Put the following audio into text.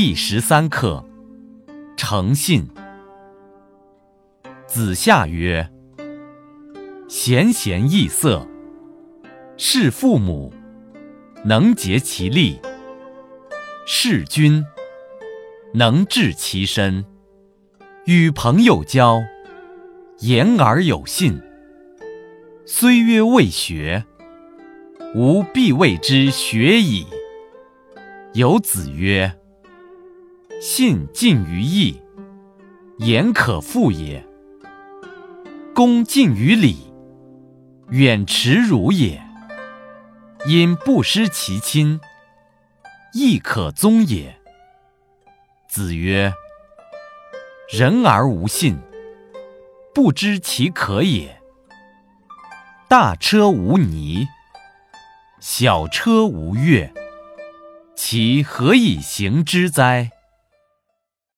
第十三课：诚信。子夏曰：“贤贤易色，事父母，能竭其力；事君，能治其身。与朋友交，言而有信。虽曰未学，吾必谓之学矣。”有子曰：“信近于义，言可复也；恭敬于礼，远耻辱也。因不失其亲，亦可宗也。”子曰：“人而无信，不知其可也。大车无泥，小车无月。”其何以行之哉？